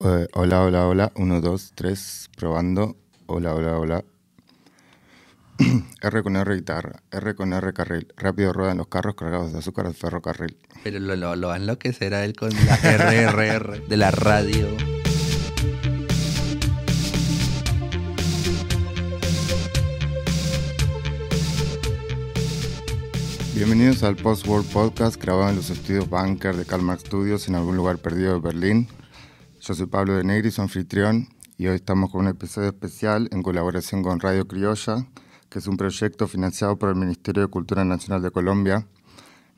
Eh, hola, hola, hola. Uno, dos, tres. Probando. Hola, hola, hola. R con R guitarra. R con R carril. Rápido ruedan los carros cargados de azúcar al ferrocarril. Pero lo, lo, lo va a enloquecer a él con la RRR de la radio. Bienvenidos al Post World Podcast grabado en los estudios Bunker de Kalmar Studios en algún lugar perdido de Berlín. Yo soy Pablo de Negri, su anfitrión, y hoy estamos con un episodio especial en colaboración con Radio Criolla, que es un proyecto financiado por el Ministerio de Cultura Nacional de Colombia.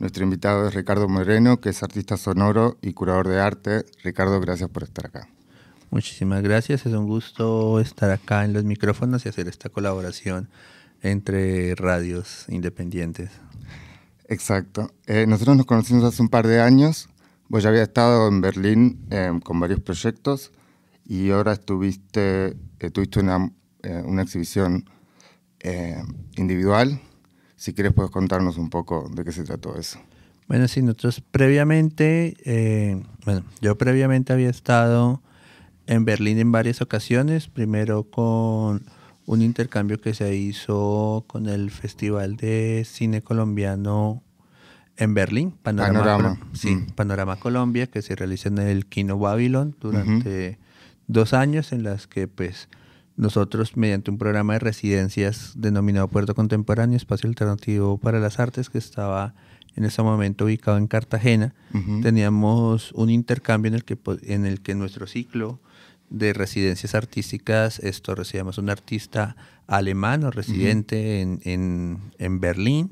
Nuestro invitado es Ricardo Moreno, que es artista sonoro y curador de arte. Ricardo, gracias por estar acá. Muchísimas gracias, es un gusto estar acá en los micrófonos y hacer esta colaboración entre radios independientes. Exacto. Eh, nosotros nos conocimos hace un par de años. Vos ya había estado en Berlín eh, con varios proyectos y ahora estuviste, eh, tuviste una, eh, una exhibición eh, individual. Si quieres puedes contarnos un poco de qué se trató eso. Bueno, sí, nosotros previamente, eh, bueno, yo previamente había estado en Berlín en varias ocasiones, primero con un intercambio que se hizo con el Festival de Cine Colombiano en Berlín, Panorama, Panorama, sí, mm. Panorama Colombia, que se realiza en el Kino Babylon durante dos años, en las que pues nosotros mediante un programa de residencias denominado Puerto Contemporáneo, Espacio Alternativo para las Artes, que estaba en ese momento ubicado en Cartagena, teníamos un intercambio en el que, po- en el que nuestro ciclo de residencias artísticas, esto recibíamos un artista alemán o residente en, en, en Berlín,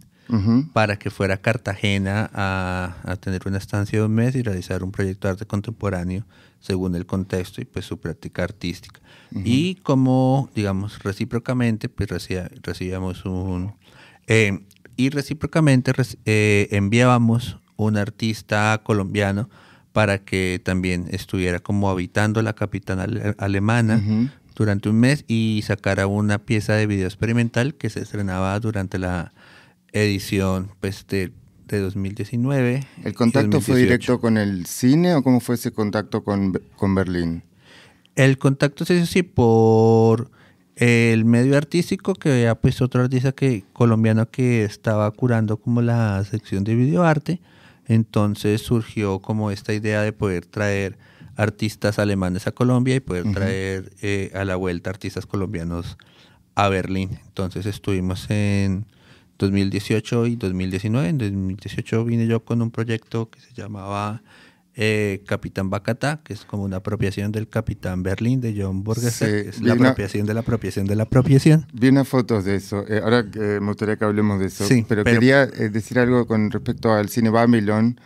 Para que fuera a Cartagena a, a tener una estancia de un mes y realizar un proyecto de arte contemporáneo según el contexto y pues su práctica artística. Y como, digamos, recíprocamente, pues recibía- recibíamos un... eh, y recíprocamente eh, enviábamos un artista colombiano para que también estuviera como habitando la capital ale- alemana durante un mes y sacara una pieza de video experimental que se estrenaba durante la edición pues, de, de 2019. ¿El contacto fue 2018. directo con el cine o cómo fue ese contacto con, con Berlín? El contacto se hizo así por el medio artístico que había pues otro artista que colombiano que estaba curando como la sección de videoarte. Entonces surgió como esta idea de poder traer artistas alemanes a Colombia y poder traer eh, a la vuelta artistas colombianos a Berlín. Entonces estuvimos en 2018 y 2019. En 2018 vine yo con un proyecto que se llamaba eh, Capitán Bacatá, que es como una apropiación del Capitán Berlín de John Borgesser, Sí, que es la una- apropiación de la apropiación de la apropiación. Vi unas fotos de eso. Eh, ahora eh, me gustaría que hablemos de eso. Sí, pero, pero- quería eh, decir algo con respecto al cine Babylon.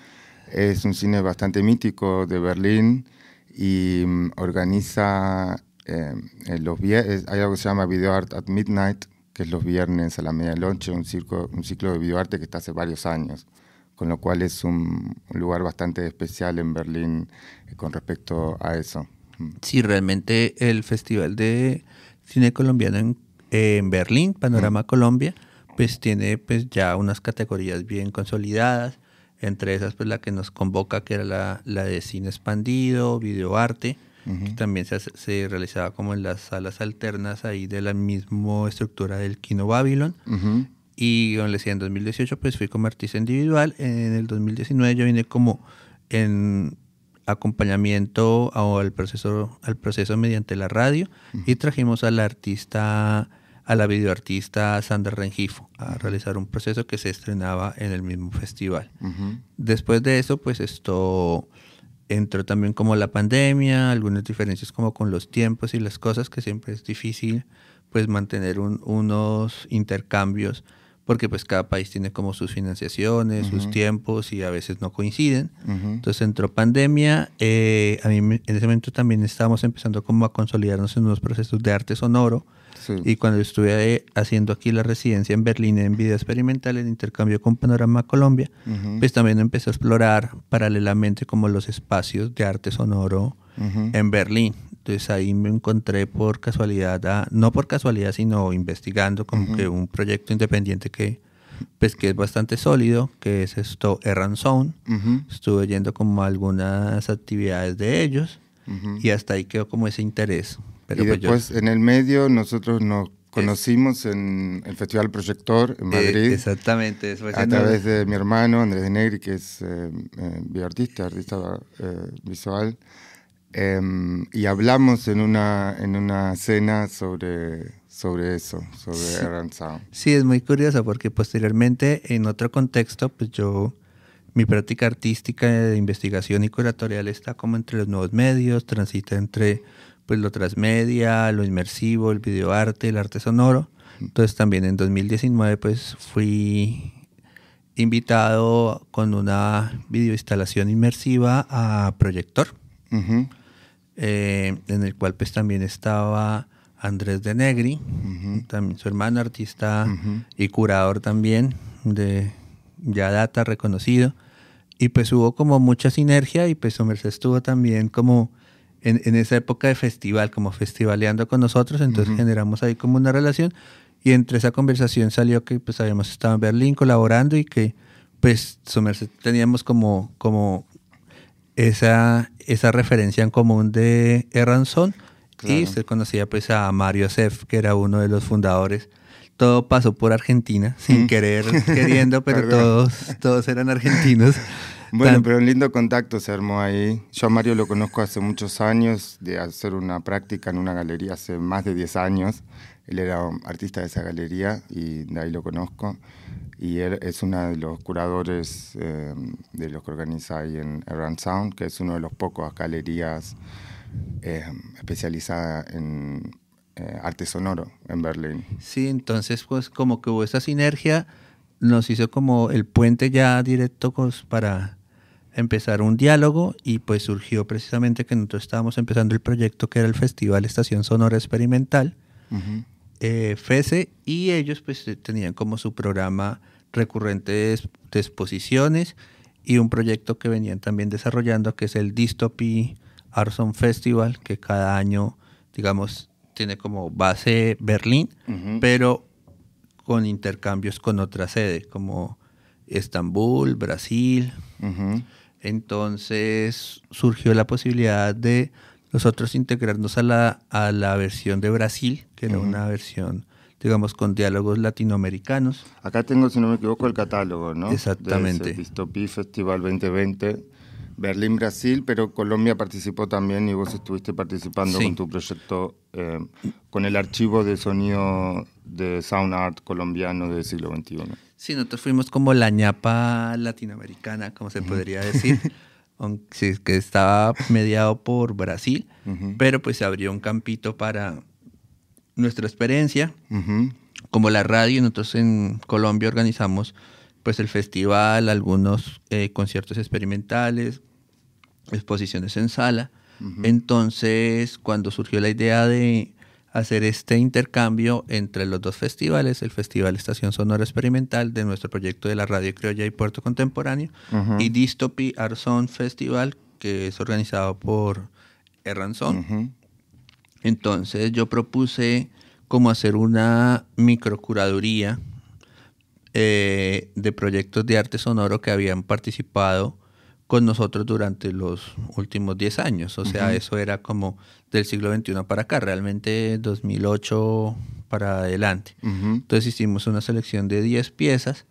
Es un cine bastante mítico de Berlín y mm, organiza eh, los. Hay algo que se llama Video Art at Midnight, que es los viernes a la medianoche, un, circo, un ciclo de videoarte que está hace varios años. Con lo cual es un, un lugar bastante especial en Berlín eh, con respecto a eso. Mm. Sí, realmente el Festival de Cine Colombiano en, en Berlín, Panorama Colombia, pues tiene pues ya unas categorías bien consolidadas, entre esas pues la que nos convoca, que era la, la de cine expandido, videoarte, también se, realizaba como en las salas alternas ahí de la misma estructura del Kino Babylon. Ujú. Y como les decía, en 2018 pues fui como artista individual. En el 2019 yo vine como en acompañamiento al proceso, al proceso mediante la radio y trajimos a la artista, a la videoartista Sandra Rengifo a realizar un proceso que se estrenaba en el mismo festival. Después de eso, pues esto entró también como la pandemia, algunas diferencias como con los tiempos y las cosas que siempre es difícil pues mantener un- unos intercambios porque pues cada país tiene como sus financiaciones, sus tiempos y a veces no coinciden. Entonces entró pandemia, eh, a mí en ese momento también estábamos empezando como a consolidarnos en unos procesos de arte sonoro Sí. y cuando estuve haciendo aquí la residencia en Berlín en video experimental en intercambio con Panorama Colombia, Ujú. pues también empecé a explorar paralelamente como los espacios de arte sonoro Ujú. en Berlín. Entonces ahí me encontré por casualidad, a- no por casualidad, sino investigando como que un proyecto independiente que pues que es bastante sólido, que es esto Erran Zone. Ujú. Estuve yendo como algunas actividades de ellos y hasta ahí quedó como ese interés. Pero y pues después en el medio nosotros nos conocimos en el Festival Proyector en Madrid. Eh, exactamente. a través de mi hermano Andrés de Negri, que es eh, eh bioartista, artista eh, visual. Em, y hablamos en una, en una cena sobre, sobre eso, sobre sí. Sí, es muy curioso porque posteriormente en otro contexto, pues yo, mi práctica artística de investigación y curatorial está como entre los nuevos medios, transita entre pues lo transmedia, lo inmersivo, el videoarte, el arte sonoro. Entonces también en 2019 pues fui invitado con una videoinstalación inmersiva a Proyector, eh, en el cual pues también estaba Andrés de Negri, también su hermano artista y curador también de ya data reconocido. Y pues hubo como mucha sinergia y pues Merced estuvo también como en, esa época de festival, como festivaleando con nosotros, entonces generamos ahí como una relación y entre esa conversación salió que pues habíamos estado en Berlín colaborando y que pues teníamos como, como esa, esa referencia en común de Erranson y se conocía pues a Mario Sef, que era uno de los fundadores. Todo pasó por Argentina, sin querer, queriendo, pero todos, todos eran argentinos. Bueno, pero un lindo contacto se armó ahí. Yo a Mario lo conozco hace muchos años, de hacer una práctica en una galería hace más de 10 años. Él era artista de esa galería y de ahí lo conozco. Y él es uno de los curadores eh, de los que organiza ahí en Around Sound, que es uno de los pocos galerías eh, especializada en eh, arte sonoro en Berlín. Sí, entonces pues como que hubo esa sinergia, nos hizo como el puente ya directo pues, para empezar un diálogo y pues surgió precisamente que nosotros estábamos empezando el proyecto que era el Festival Estación Sonora Experimental, eh, FESE, y ellos pues tenían como su programa recurrente de, exposiciones y un proyecto que venían también desarrollando que es el Dystopy Arson Festival, que cada año, digamos, tiene como base Berlín, pero con intercambios con otra sede, como Estambul, Brasil. Entonces surgió la posibilidad de nosotros integrarnos a la, a la versión de Brasil, que era una versión, digamos, con diálogos latinoamericanos. Acá tengo, si no me equivoco, el catálogo, ¿no? Exactamente. Dystopía Festival 2020, Berlín, Brasil, pero Colombia participó también y vos estuviste participando con tu proyecto, eh, con el archivo de sonido de Sound Art colombiano del siglo XXI. Sí, nosotros fuimos como la ñapa latinoamericana, como se podría decir, que estaba mediado por Brasil, pero pues se abrió un campito para nuestra experiencia. Como la radio, nosotros en Colombia organizamos pues el festival, algunos eh, conciertos experimentales, exposiciones en sala. Entonces, cuando surgió la idea de hacer este intercambio entre los dos festivales, el Festival Estación Sonora Experimental de nuestro proyecto de la Radio Criolla y Puerto Contemporáneo y Dystopy Arson Festival, que es organizado por Erranson. Entonces yo propuse como hacer una microcuraduría eh, de proyectos de arte sonoro que habían participado con nosotros durante los últimos 10 años. O sea, eso era como del siglo XXI para acá, realmente 2008 para adelante. Entonces hicimos una selección de 10 piezas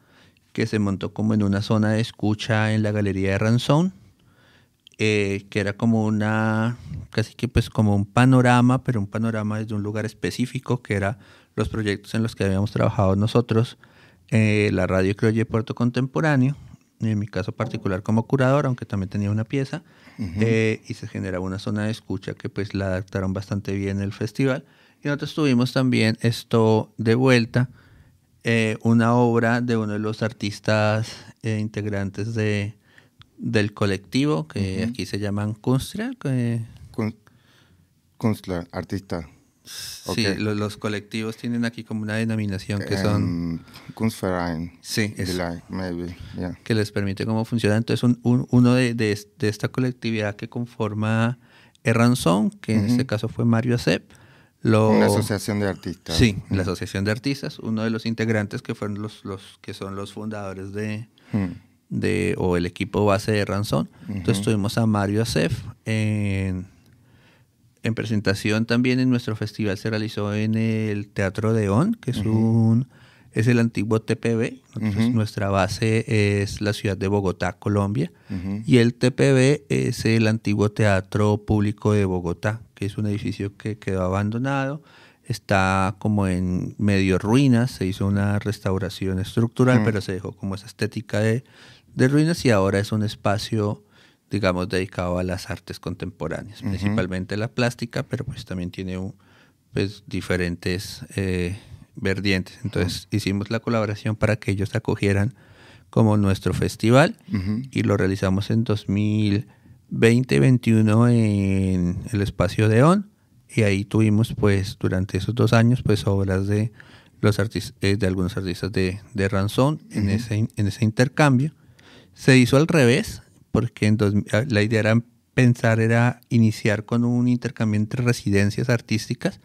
que se montó como en una zona de escucha en la galería de Ranzón, eh, que era como una, casi que pues como un panorama, pero un panorama desde un lugar específico, que era los proyectos en los que habíamos trabajado nosotros, eh, la Radio Criolla Puerto Contemporáneo, en mi caso particular como curador, aunque también tenía una pieza, eh, y se generaba una zona de escucha que pues la adaptaron bastante bien en el festival. Y nosotros tuvimos también esto de vuelta, eh, una obra de uno de los artistas eh, integrantes de, del colectivo, que aquí se llaman Kunstler. Kunstler, artista. Sí, los, colectivos tienen aquí como una denominación que son... Um, Kunstverein. Sí, maybe, que les permite cómo funciona. Entonces, un, uno de, de, esta colectividad que conforma Erranson, que en este caso fue Mario Acep, lo, una asociación de artistas. Sí, la asociación de artistas, uno de los integrantes que fueron los, los que son los fundadores de, de o el equipo base de Ranzón. Entonces tuvimos a Mario Acef en en presentación también en nuestro festival se realizó en el Teatro de On, que es un es el antiguo TPB. Nuestra base es la ciudad de Bogotá, Colombia. Y el TPB es el antiguo Teatro Público de Bogotá, que es un edificio que quedó abandonado. Está como en medio ruinas, se hizo una restauración estructural, pero se dejó como esa estética de, de ruinas y ahora es un espacio digamos, dedicado a las artes contemporáneas, principalmente la plástica, pero pues también tiene pues, diferentes eh, verdientes. Entonces hicimos la colaboración para que ellos acogieran como nuestro festival y lo realizamos en 2020-2021 en el espacio de ON y ahí tuvimos pues durante esos dos años pues obras de los artistas eh, de algunos artistas de, de Ranzón en, ese, en ese intercambio. Se hizo al revés, porque en ah, la idea era pensar, era iniciar con un intercambio entre residencias artísticas,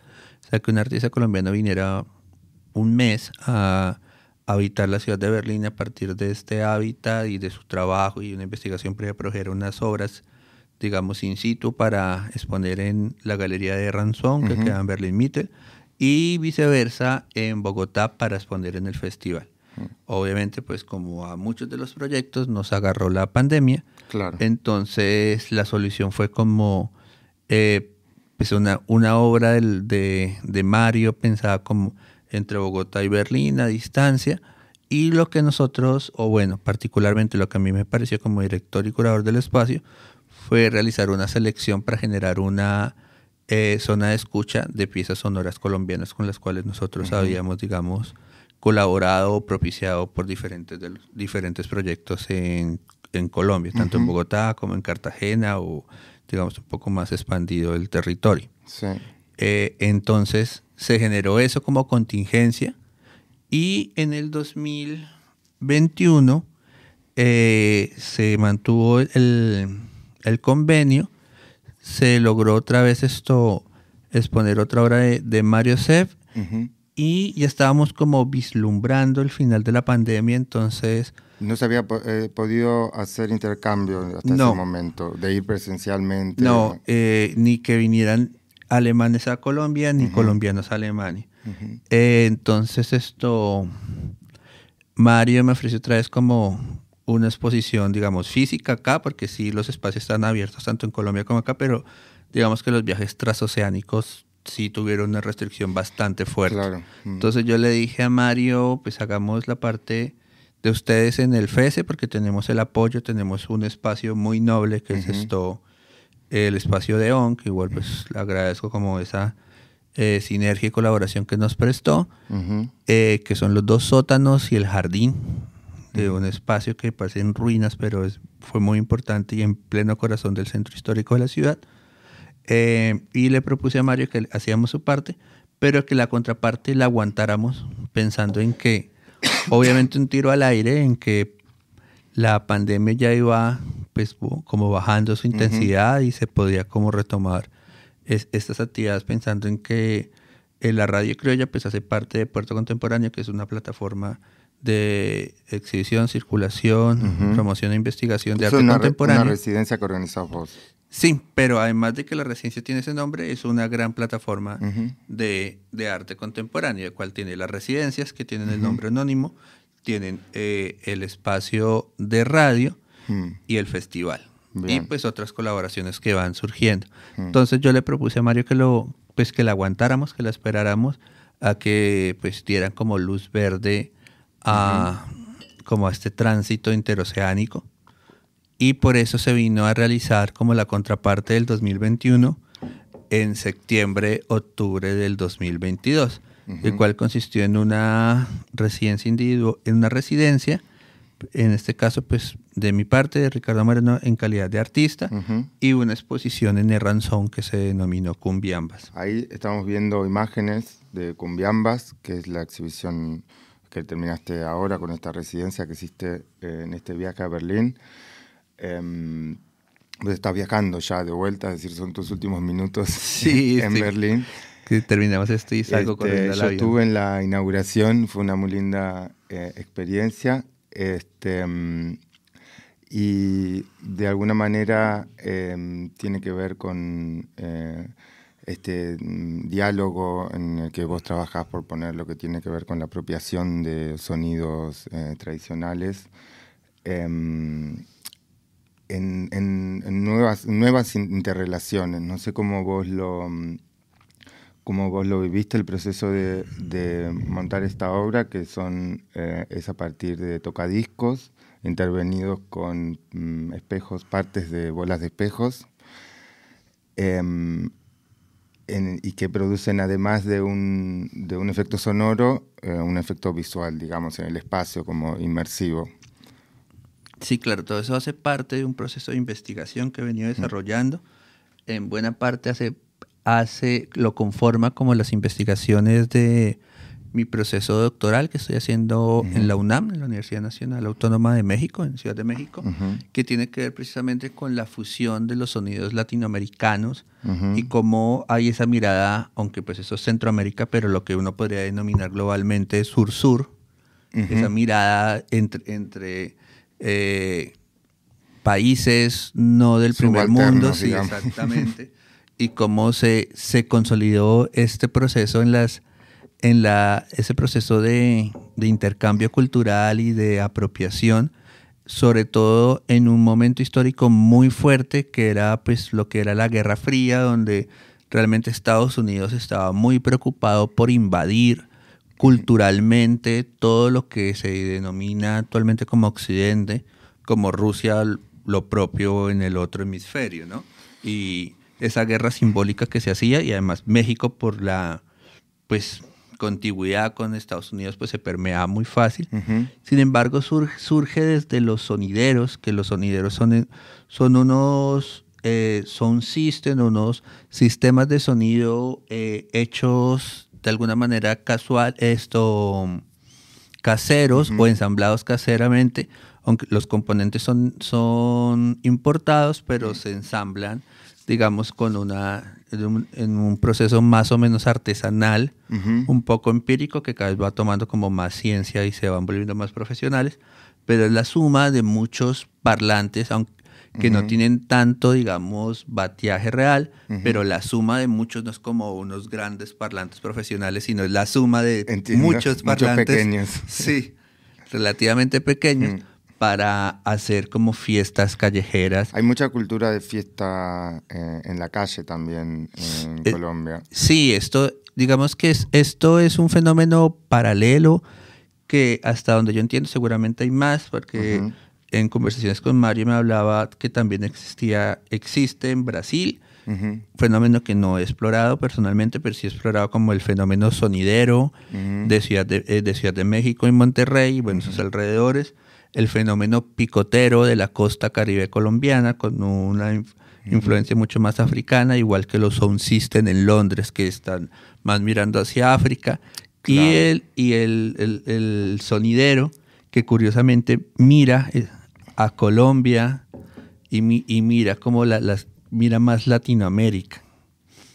o sea, que un artista colombiano viniera un mes a, habitar la ciudad de Berlín a partir de este hábitat y de su trabajo y una investigación previa produjera unas obras, digamos, in situ para exponer en la Galería de Ranzón, que queda en Berlín Mitte, y viceversa en Bogotá para exponer en el festival. Obviamente, pues como a muchos de los proyectos nos agarró la pandemia, claro. entonces la solución fue como eh, pues una, una obra de, de, Mario pensada como entre Bogotá y Berlín a distancia, y lo que nosotros, o bueno, particularmente lo que a mí me pareció como director y curador del espacio, fue realizar una selección para generar una eh, zona de escucha de piezas sonoras colombianas con las cuales nosotros habíamos, digamos, colaborado o propiciado por diferentes, de los, diferentes proyectos en, en Colombia, tanto en Bogotá como en Cartagena o digamos un poco más expandido el territorio. Sí. Eh, entonces se generó eso como contingencia y en el 2021 eh, se mantuvo el, el, convenio, se logró otra vez esto, exponer otra obra de, de Mario Sev y ya estábamos como vislumbrando el final de la pandemia, entonces... No se había eh, podido hacer intercambio hasta ese momento, de ir presencialmente. No, eh, ni que vinieran alemanes a Colombia, ni colombianos a Alemania. Eh, entonces esto, Mario me ofreció otra vez como una exposición, digamos, física acá, porque sí, los espacios están abiertos tanto en Colombia como acá, pero digamos que los viajes transoceánicos sí tuvieron una restricción bastante fuerte. Mm. Entonces yo le dije a Mario, pues hagamos la parte de ustedes en el FESE porque tenemos el apoyo, tenemos un espacio muy noble que es esto, el espacio de ON, que igual pues le agradezco como esa eh, sinergia y colaboración que nos prestó, eh, que son los dos sótanos y el jardín de un espacio que parece en ruinas, pero es, fue muy importante y en pleno corazón del centro histórico de la ciudad. Eh, y le propuse a Mario que hacíamos su parte, pero que la contraparte la aguantáramos pensando en que, obviamente un tiro al aire, en que la pandemia ya iba pues como bajando su intensidad y se podía como retomar estas actividades pensando en que eh, la radio criolla pues hace parte de Puerto Contemporáneo, que es una plataforma de exhibición, circulación, promoción e investigación de arte contemporáneo. una residencia que organizamos vos. Sí, pero además de que la residencia tiene ese nombre, es una gran plataforma de, arte contemporáneo, cual tiene las residencias que tienen el nombre anónimo, tienen eh, el espacio de radio y el festival. Y pues otras colaboraciones que van surgiendo. Entonces yo le propuse a Mario que lo, pues que la aguantáramos, que la esperáramos a que pues dieran como luz verde a como a este tránsito interoceánico y por eso se vino a realizar como la contraparte del 2021 en septiembre, octubre del 2022, el cual consistió en una residencia individual, en una residencia, en este caso pues de mi parte, de Ricardo Moreno en calidad de artista, y una exposición en Erranzón que se denominó Cumbiambas. Ahí estamos viendo imágenes de Cumbiambas, que es la exhibición que terminaste ahora con esta residencia que hiciste eh, en este viaje a Berlín. Eh, pues estás viajando ya de vuelta, es decir, son tus últimos minutos en Berlín. Que terminamos esto y salgo este, corriendo Yo estuve en la inauguración, fue una muy linda eh, experiencia. Este, em, y de alguna manera em, tiene que ver con, eh, este mm, diálogo en el que vos trabajás por poner lo que tiene que ver con la apropiación de sonidos eh, tradicionales en, nuevas, nuevas interrelaciones. No sé cómo vos lo, mm, cómo vos lo viviste, el proceso de, montar esta obra, que son, eh, es a partir de tocadiscos intervenidos con mm, espejos, partes de bolas de espejos. Em, y que producen además de un, de un efecto sonoro, eh, un efecto visual, digamos, en el espacio como inmersivo. Sí, claro, todo eso hace parte de un proceso de investigación que he venido desarrollando. En buena parte hace, hace, lo conforma como las investigaciones de mi proceso doctoral que estoy haciendo en la UNAM, en la Universidad Nacional Autónoma de México, en Ciudad de México, que tiene que ver precisamente con la fusión de los sonidos latinoamericanos y cómo hay esa mirada, aunque pues eso es Centroamérica, pero lo que uno podría denominar globalmente sur-sur, esa mirada entre, entre eh, países no del primer mundo, sí, exactamente, y cómo se, se consolidó este proceso en las en la, ese proceso de, intercambio cultural y de apropiación, sobre todo en un momento histórico muy fuerte que era pues lo que era la Guerra Fría, donde realmente Estados Unidos estaba muy preocupado por invadir culturalmente todo lo que se denomina actualmente como Occidente, como Rusia lo propio en el otro hemisferio, ¿no? Y esa guerra simbólica que se hacía y además México por la pues contigüidad con Estados Unidos pues se permea muy fácil. Sin embargo, surge, desde los sonideros, que los sonideros son, son unos eh, son system, unos sistemas de sonido eh, hechos de alguna manera casual, esto caseros o ensamblados caseramente, aunque los componentes son, son importados, pero se ensamblan, digamos, con una en un, proceso más o menos artesanal, un poco empírico, que cada vez va tomando como más ciencia y se van volviendo más profesionales, pero es la suma de muchos parlantes, aunque que no tienen tanto, digamos, bateaje real, pero la suma de muchos no es como unos grandes parlantes profesionales, sino es la suma de muchos parlantes. pequeños. Sí, relativamente pequeños para hacer como fiestas callejeras. Hay mucha cultura de fiesta eh, en la calle también en eh, Colombia. Sí, esto, digamos que es, esto es un fenómeno paralelo que hasta donde yo entiendo seguramente hay más, porque en conversaciones con Mario me hablaba que también existía, existe en Brasil, fenómeno que no he explorado personalmente, pero sí he explorado como el fenómeno sonidero de, Ciudad de, eh, de, Ciudad de México y Monterrey, y bueno, sus alrededores. El fenómeno picotero de la costa caribe colombiana con una influencia mucho más africana, igual que los sound system en Londres que están más mirando hacia África, y, el, y el, sonidero que curiosamente mira eh, a Colombia y, y mira como las mira más Latinoamérica.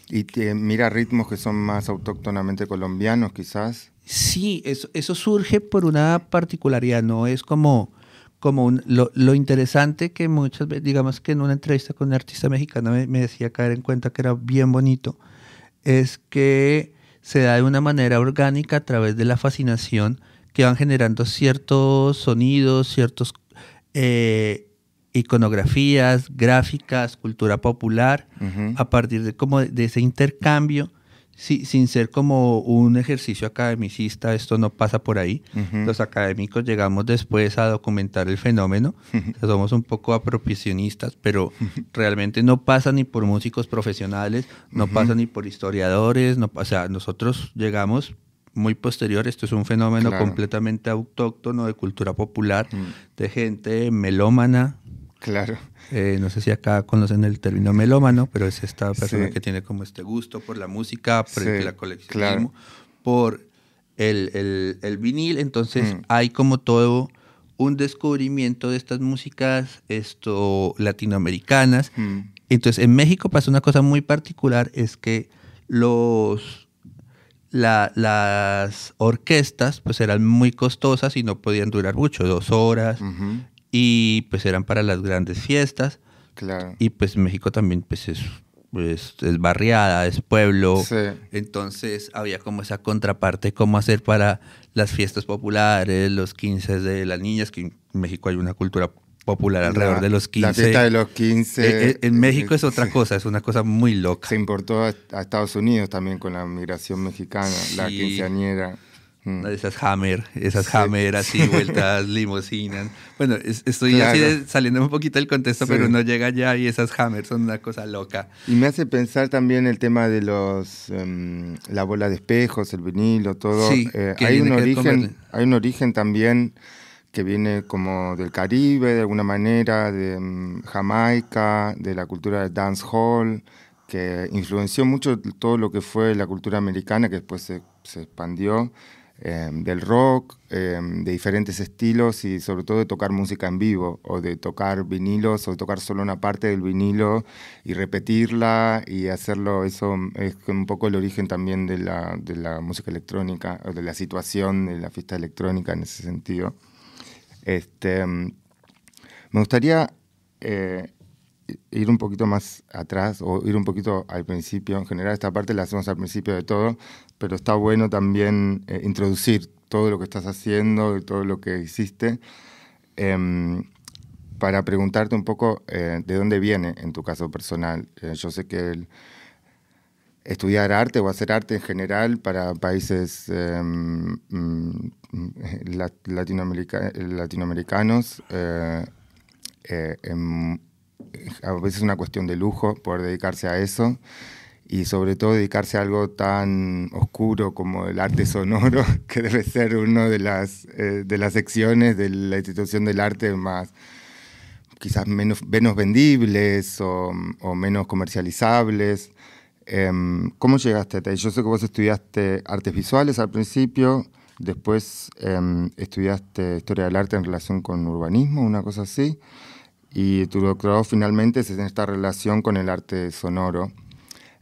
Y mira ritmos que son más autóctonamente colombianos, quizás. Sí, eso, eso surge por una particularidad, no es como, como lo, interesante que muchas veces, digamos que en una entrevista con un artista mexicano me, me, decía caer en cuenta que era bien bonito, es que se da de una manera orgánica a través de la fascinación que van generando ciertos sonidos, ciertos eh, iconografías, gráficas, cultura popular, a partir de, como de ese intercambio sin ser como un ejercicio academicista, esto no pasa por ahí. Los académicos llegamos después a documentar el fenómeno, somos un poco apropiacionistas, pero realmente no pasa ni por músicos profesionales, no pasa ni por historiadores, no, o sea, nosotros llegamos muy posterior, esto es un fenómeno completamente autóctono de cultura popular, de gente melómana, Claro. Eh, no sé si acá conocen el término melómano, pero es esta persona que tiene como este gusto por la música, por el, la coleccionismo, por el, el, vinil. Entonces mm. hay como todo un descubrimiento de estas músicas esto, latinoamericanas. Mm. Entonces en México pasa una cosa muy particular, es que los, las orquestas pues eran muy costosas y no podían durar mucho, dos horas y pues eran para las grandes fiestas. Claro. Y pues México también pues es pues, es barriada, es pueblo. Entonces había como esa contraparte, cómo hacer para las fiestas populares, los 15 de las niñas, que en México hay una cultura popular alrededor de los 15. La fiesta de los 15. Eh, eh, en, México es otra cosa, es una cosa muy loca. Se importó a, Estados Unidos también con la migración mexicana, la quinceañera. Mm. Esas Hammer, esas Hammer así, vueltas, limosinas. Bueno, estoy así saliendo un poquito del contexto, pero no llega ya y esas Hammer son una cosa loca. Y me hace pensar también el tema de los em, la bola de espejos, el vinilo, todo. Eh, hay, un origen, hay un origen también que viene como del Caribe, de alguna manera, de em, Jamaica, de la cultura del dance hall, que influenció mucho todo lo que fue la cultura americana, que después se, se expandió. Em, del rock, em, de diferentes estilos y sobre todo de tocar música en vivo o de tocar vinilos o de tocar solo una parte del vinilo y repetirla y hacerlo, eso es un poco el origen también de la, de la música electrónica o de la situación de la fiesta electrónica en ese sentido. Este, me gustaría eh, ir un poquito más atrás o ir un poquito al principio. En general esta parte la hacemos al principio de todo, pero está bueno también eh, introducir todo lo que estás haciendo y todo lo que hiciste em, para preguntarte un poco eh, de dónde viene en tu caso personal. Yo sé que estudiar arte o hacer arte en general para países em, mm, latinoamericanos em, a veces es una cuestión de lujo poder dedicarse a eso y sobre todo dedicarse a algo tan oscuro como el arte sonoro, que debe ser una de las, eh, de las secciones de la institución del arte más quizás menos, menos vendibles o, menos comercializables. Em, ¿Cómo llegaste a? Yo sé que vos estudiaste artes visuales al principio, después em, estudiaste historia del arte en relación con urbanismo, una cosa así y tu doctorado finalmente es en esta relación con el arte sonoro.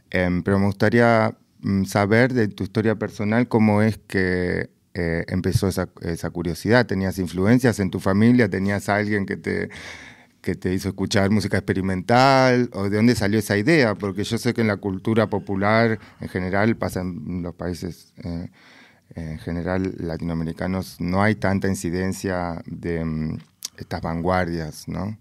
Em, pero me gustaría mm, saber de tu historia personal cómo es que eh, empezó esa, esa, curiosidad. ¿Tenías influencias en tu familia? ¿Tenías alguien que te, que te hizo escuchar música experimental? ¿O de dónde salió esa idea? Porque yo sé que en la cultura popular en general, pasa en los países eh, en general latinoamericanos, no hay tanta incidencia de mm, estas vanguardias, ¿no?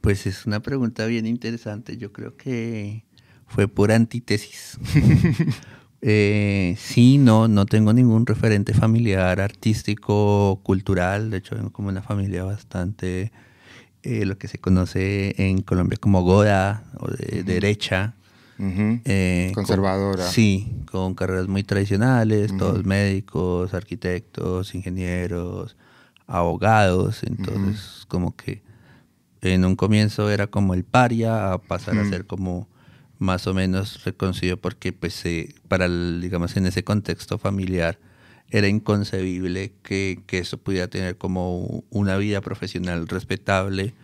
Pues es una pregunta bien interesante. Yo creo que fue por antítesis. eh, sí, no, no tengo ningún referente familiar, artístico, cultural. De hecho, vengo como una familia bastante, eh, lo que se conoce en Colombia como goda o de derecha. Eh, Conservadora. sí, con carreras muy tradicionales, todos médicos, arquitectos, ingenieros, abogados. Entonces, como que en un comienzo era como el paria, a pasar a ser como más o menos reconocido porque pues para digamos en ese contexto familiar era inconcebible que, eso pudiera tener como una vida profesional respetable,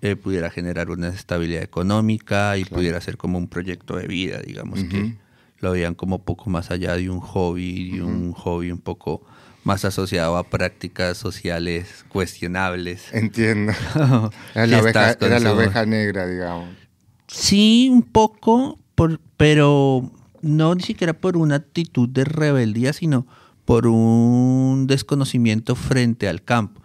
eh, pudiera generar una estabilidad económica y pudiera ser como un proyecto de vida, digamos que lo veían como poco más allá de un hobby, de un hobby un poco más asociado a prácticas sociales cuestionables. Entiendo. era, la oveja, negra, digamos. Sí, un poco, por, pero no ni siquiera por una actitud de rebeldía, sino por un desconocimiento frente al campo.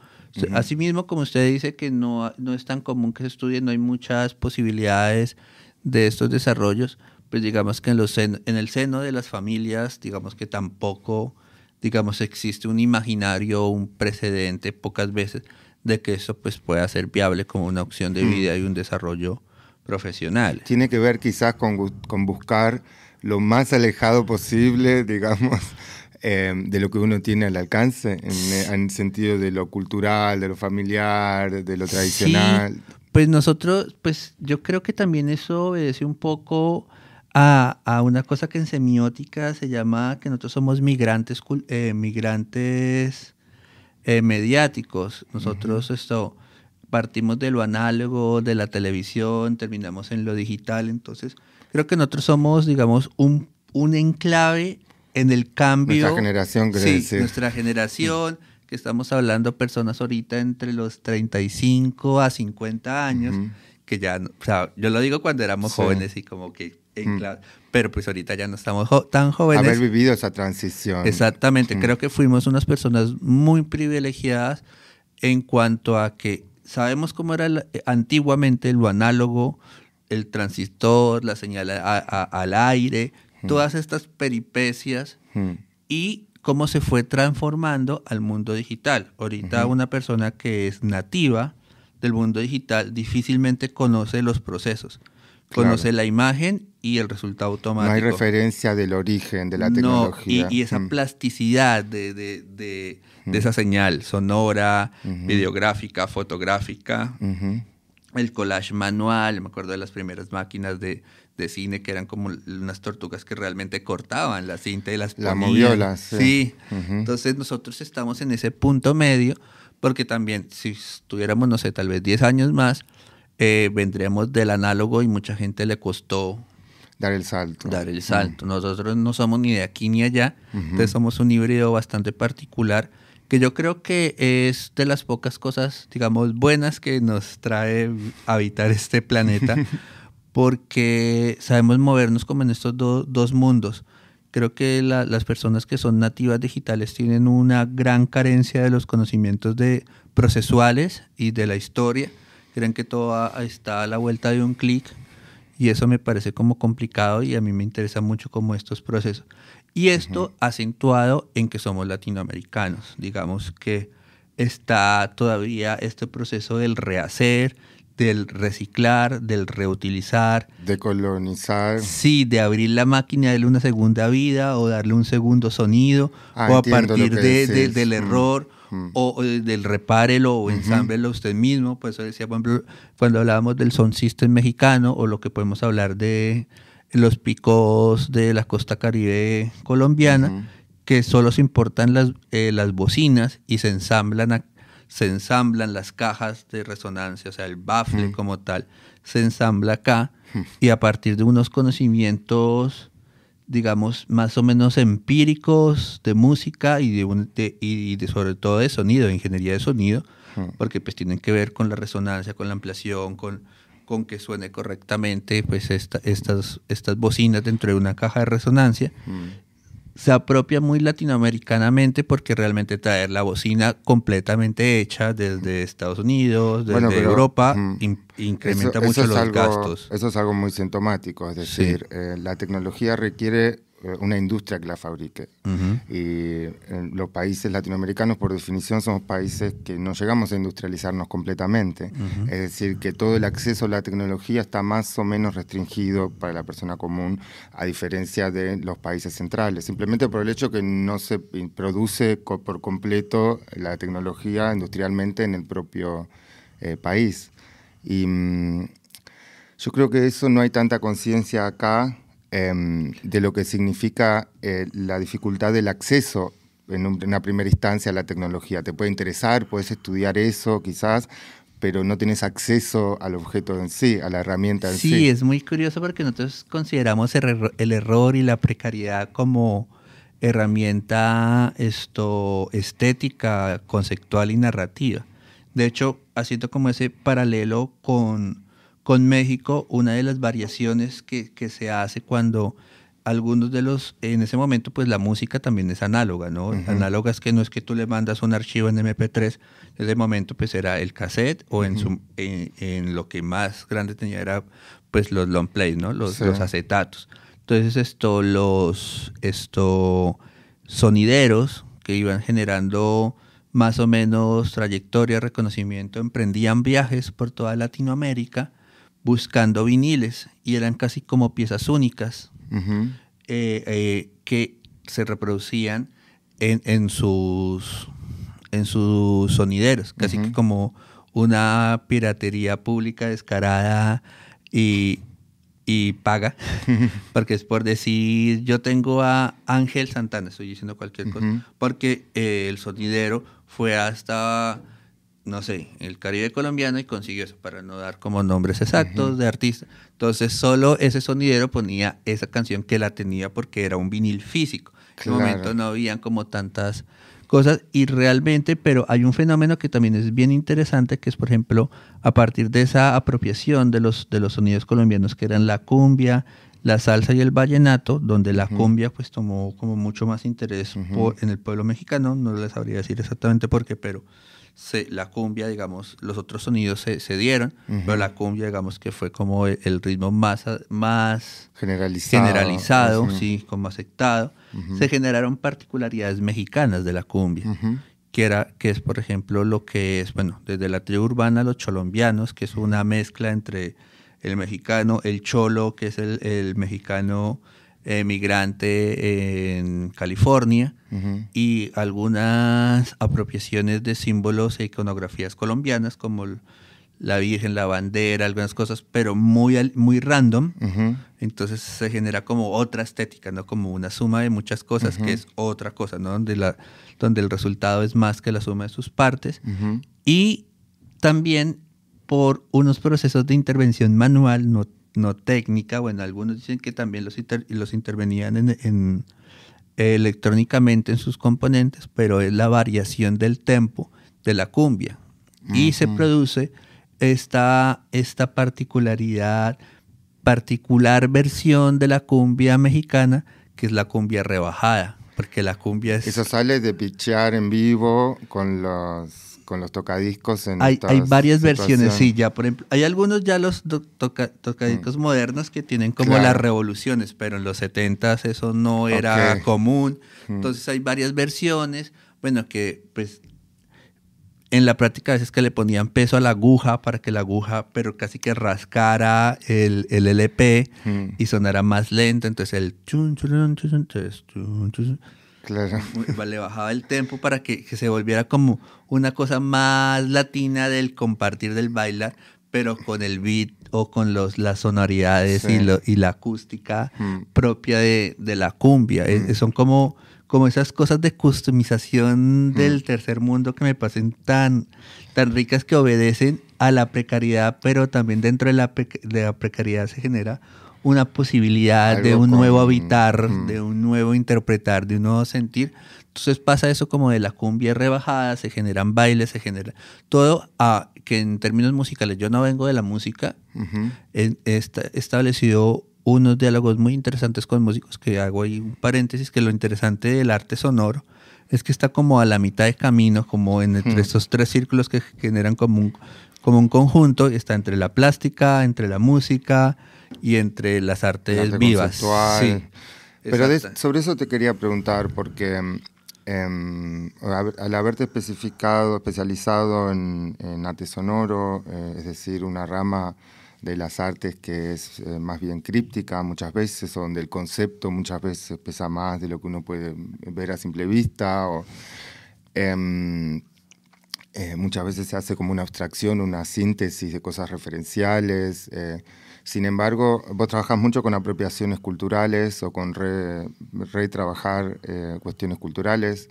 Asimismo, como usted dice que no, no es tan común que se estudie, no hay muchas posibilidades de estos desarrollos, pues digamos que en, los en el seno de las familias, digamos que tampoco digamos, existe un imaginario, un precedente pocas veces de que eso pues pueda ser viable como una opción de vida y un desarrollo profesional. Tiene que ver quizás con, con buscar lo más alejado posible, digamos, em, de lo que uno tiene al alcance, en, el sentido de lo cultural, de lo familiar, de lo tradicional. pues nosotros, pues yo creo que también eso obedece un poco a, una cosa que en semiótica se llama que nosotros somos migrantes, eh, migrantes eh, mediáticos. Nosotros esto partimos de lo análogo, de la televisión, terminamos en lo digital. Entonces, creo que nosotros somos, digamos, un, un enclave en el cambio. Nuestra generación, creo sí, nuestra generación, que estamos hablando personas ahorita entre los 35 a 50 años que ya, o sea, yo lo digo cuando éramos jóvenes y como que en clase, pero pues ahorita ya no estamos tan jóvenes. Haber vivido esa transición. Exactamente, creo que fuimos unas personas muy privilegiadas en cuanto a que sabemos cómo era antiguamente lo análogo, el transistor, la señal al aire, todas estas peripecias y cómo se fue transformando al mundo digital. Ahorita una persona que es nativa del mundo digital difícilmente conoce los procesos. Conoce la imagen y el resultado automático. No hay referencia del origen de la tecnología. y, esa plasticidad de, de, esa señal sonora, videográfica, fotográfica, el collage manual, me acuerdo de las primeras máquinas de, de cine que eran como unas tortugas que realmente cortaban la cinta y las La moviola, sí. Entonces nosotros estamos en ese punto medio porque también si estuviéramos, no sé, tal vez 10 años más, eh, vendríamos del análogo y mucha gente le costó dar el salto. Dar el salto. Nosotros no somos ni de aquí ni allá, entonces somos un híbrido bastante particular que yo creo que es de las pocas cosas, digamos, buenas que nos trae habitar este planeta. porque sabemos movernos como en estos dos mundos. Creo que las personas que son nativas digitales tienen una gran carencia de los conocimientos de procesuales y de la historia. Creen que todo está a la vuelta de un clic y eso me parece como complicado y a mí me interesa mucho como estos procesos. Y esto acentuado en que somos latinoamericanos, digamos que está todavía este proceso del rehacer, del reciclar, del reutilizar. De colonizar. Sí, de abrir la máquina, darle una segunda vida o darle un segundo sonido, ah, o a partir de, del mm, error, mm. O, del repárelo o ensámblelo usted mismo. Pues eso decía, por ejemplo, cuando hablábamos del sound system mexicano o lo que podemos hablar de los picos de la costa caribe colombiana, que solo se importan las, eh, las bocinas y se ensamblan a se ensamblan las cajas de resonancia, o sea, el baffle como tal, se ensambla acá y a partir de unos conocimientos, digamos, más o menos empíricos de música y de, y de sobre todo de sonido, de ingeniería de sonido, porque pues tienen que ver con la resonancia, con la ampliación, con, con que suene correctamente pues estas, estas bocinas dentro de una caja de resonancia se apropia muy latinoamericanamente porque realmente traer la bocina completamente hecha desde Estados Unidos, desde Europa, incrementa mucho los gastos. Eso es algo muy sintomático, es decir, eh, la tecnología requiere una industria que la fabrique. Y los países latinoamericanos, por definición, somos países que no llegamos a industrializarnos completamente. Es decir, que todo el acceso a la tecnología está más o menos restringido para la persona común, a diferencia de los países centrales, simplemente por el hecho que no se produce por completo la tecnología industrialmente en el propio eh, país. Y mm, yo creo que eso no hay tanta conciencia acá Em, de lo que significa eh, la dificultad del acceso en, una primera instancia a la tecnología. Te puede interesar, puedes estudiar eso quizás, pero no tienes acceso al objeto en sí, a la herramienta en sí. Sí, es muy curioso porque nosotros consideramos el, error y la precariedad como herramienta esto, estética, conceptual y narrativa. De hecho, haciendo como ese paralelo con con México, una de las variaciones que, se hace cuando algunos de los, en ese momento, pues la música también es análoga, ¿no? Análoga es que no es que tú le mandas un archivo en MP3, en ese momento pues era el cassette o en, su, en, lo que más grande tenía era pues los long plays, ¿no? Los, los acetatos. Entonces esto, los esto, sonideros que iban generando más o menos trayectoria, reconocimiento, emprendían viajes por toda Latinoamérica buscando viniles y eran casi como piezas únicas eh, eh, que se reproducían en, sus, en sus sonideros, casi como una piratería pública descarada y, paga, porque es por decir, yo tengo a Ángel Santana, estoy diciendo cualquier cosa, porque eh, el sonidero fue hasta no sé, el Caribe colombiano y consiguió eso, para no dar como nombres exactos de artistas. Entonces solo ese sonidero ponía esa canción que la tenía porque era un vinil físico. En ese momento no habían como tantas cosas y realmente, pero hay un fenómeno que también es bien interesante, que es, por ejemplo, a partir de esa apropiación de los, de los sonidos colombianos, que eran la cumbia, la salsa y el vallenato, donde la cumbia pues tomó como mucho más interés en el pueblo mexicano, no les sabría decir exactamente por qué, pero la cumbia, digamos, los otros sonidos se, dieron, pero la cumbia, digamos, que fue como el, ritmo más, más generalizado, generalizado sí, como aceptado. Se generaron particularidades mexicanas de la cumbia, que, era, que es, por ejemplo, lo que es, bueno, desde la tribu urbana, los cholombianos, que es una mezcla entre el mexicano, el cholo, que es el, el mexicano emigrante en California, y algunas apropiaciones de símbolos e iconografías colombianas, como la Virgen, la bandera, algunas cosas, pero muy, muy random. Entonces se genera como otra estética, ¿no? Como una suma de muchas cosas, que es otra cosa, ¿no? Donde, la, donde el resultado es más que la suma de sus partes. Y también por unos procesos de intervención manual, no técnica, bueno, algunos dicen que también los, los intervenían en, electrónicamente en sus componentes, pero es la variación del tempo de la cumbia. Y se produce esta, esta particularidad, particular versión de la cumbia mexicana, que es la cumbia rebajada, porque la cumbia es... Eso sale de pichear en vivo con los con los tocadiscos en hay, hay varias versiones sí ya por ejemplo hay algunos ya los tocadiscos mm. modernos que tienen como las revoluciones pero en los 70 eso no era común mm. entonces hay varias versiones bueno que pues en la práctica a veces que le ponían peso a la aguja para que la aguja pero casi que rascara el, el LP mm. y sonara más lento entonces el chun, chun, chun, Claro. Le bajaba el tempo para que, se volviera como una cosa más latina del compartir del bailar, pero con el beat o con los, las sonoridades y, lo, y la acústica mm. propia de, la cumbia. Mm. son como, como esas cosas de customización mm. del tercer mundo que me parecen tan, tan ricas que obedecen a la precariedad, pero también dentro de la, de la precariedad se genera una posibilidad de un nuevo habitar, de un nuevo interpretar, de un nuevo sentir. Entonces pasa eso como de la cumbia rebajada, se generan bailes, se genera todo a, que en términos musicales, yo no vengo de la música, he, establecido unos diálogos muy interesantes con músicos, que hago ahí un paréntesis, que lo interesante del arte sonoro es que está como a la mitad de camino, como en entre estos tres círculos que generan como un, como un conjunto, está entre la plástica, entre la música, y entre las artes vivas. Sí, Pero sobre eso te quería preguntar, porque em, al haberte especificado, especializado en, arte sonoro, eh, es decir, una rama de las artes que es eh, más bien críptica muchas veces, donde el concepto muchas veces pesa más de lo que uno puede ver a simple vista, o, em, eh, muchas veces se hace como una abstracción, una síntesis de cosas referenciales. Sin embargo, vos trabajás mucho con apropiaciones culturales o con retrabajar eh, cuestiones culturales.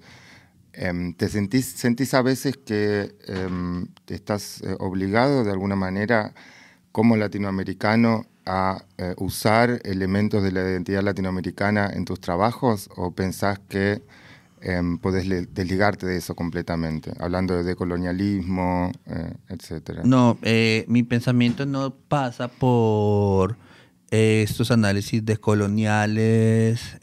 Em, ¿Te sentís, sentís a veces que em, estás eh, obligado de alguna manera como latinoamericano a eh, usar elementos de la identidad latinoamericana en tus trabajos o pensás que eh, podés desligarte de eso completamente, hablando de colonialismo, eh, etcétera. No, eh, mi pensamiento no pasa por eh, estos análisis decoloniales,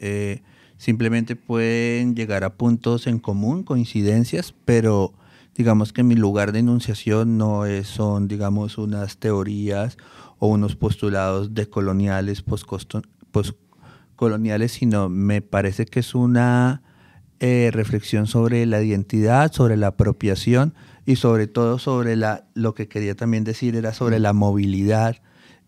simplemente pueden llegar a puntos en común, coincidencias, pero digamos que mi lugar de enunciación no es, son, digamos, unas teorías o unos postulados decoloniales, postcoloniales, sino me parece que es una eh, reflexión sobre la identidad, sobre la apropiación y sobre todo sobre la, lo que quería también decir era sobre la movilidad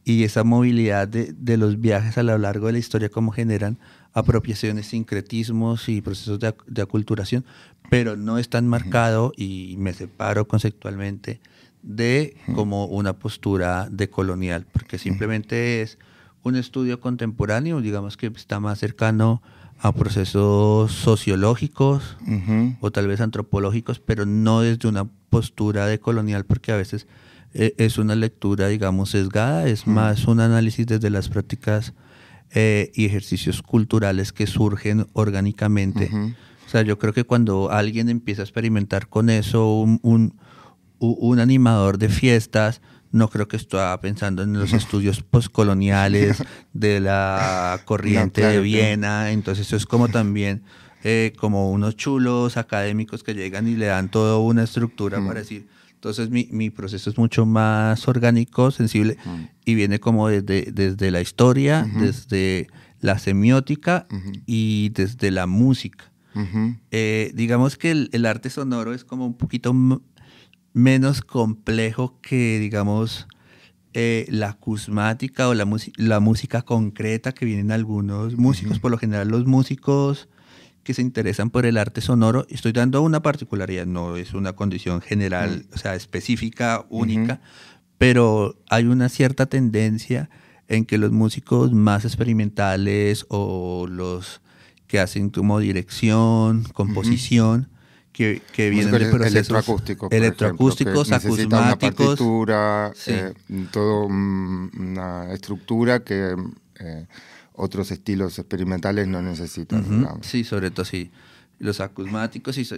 y esa movilidad de, los viajes a lo largo de la historia, cómo generan apropiaciones, sincretismos y procesos de, aculturación, pero no es tan marcado y me separo conceptualmente de como una postura decolonial, porque simplemente es un estudio contemporáneo, digamos que está más cercano a procesos sociológicos o tal vez antropológicos, pero no desde una postura de colonial, porque a veces eh, es una lectura, digamos, sesgada, es más un análisis desde las prácticas eh, y ejercicios culturales que surgen orgánicamente. O sea, yo creo que cuando alguien empieza a experimentar con eso, un, un, un animador de fiestas, no creo que estaba pensando en los estudios postcoloniales de la corriente de Viena, entonces eso es como también eh, como unos chulos académicos que llegan y le dan toda una estructura para decir, entonces mi, mi, proceso es mucho más orgánico, sensible y viene como desde, desde la historia, desde la semiótica y desde la música. Eh, digamos que el, el, arte sonoro es como un poquito menos complejo que, digamos, eh, la acusmática o la, la, música concreta que vienen algunos músicos. Por lo general, los músicos que se interesan por el arte sonoro, estoy dando una particularidad, no es una condición general, o sea, específica, única, pero hay una cierta tendencia en que los músicos más experimentales o los que hacen como dirección, composición, que, que vienen de procesos electroacústicos, electroacústicos, acusmáticos. Una partitura, eh, todo una estructura que eh, otros estilos experimentales no necesitan. Sí, sobre todo sí. Los acusmáticos y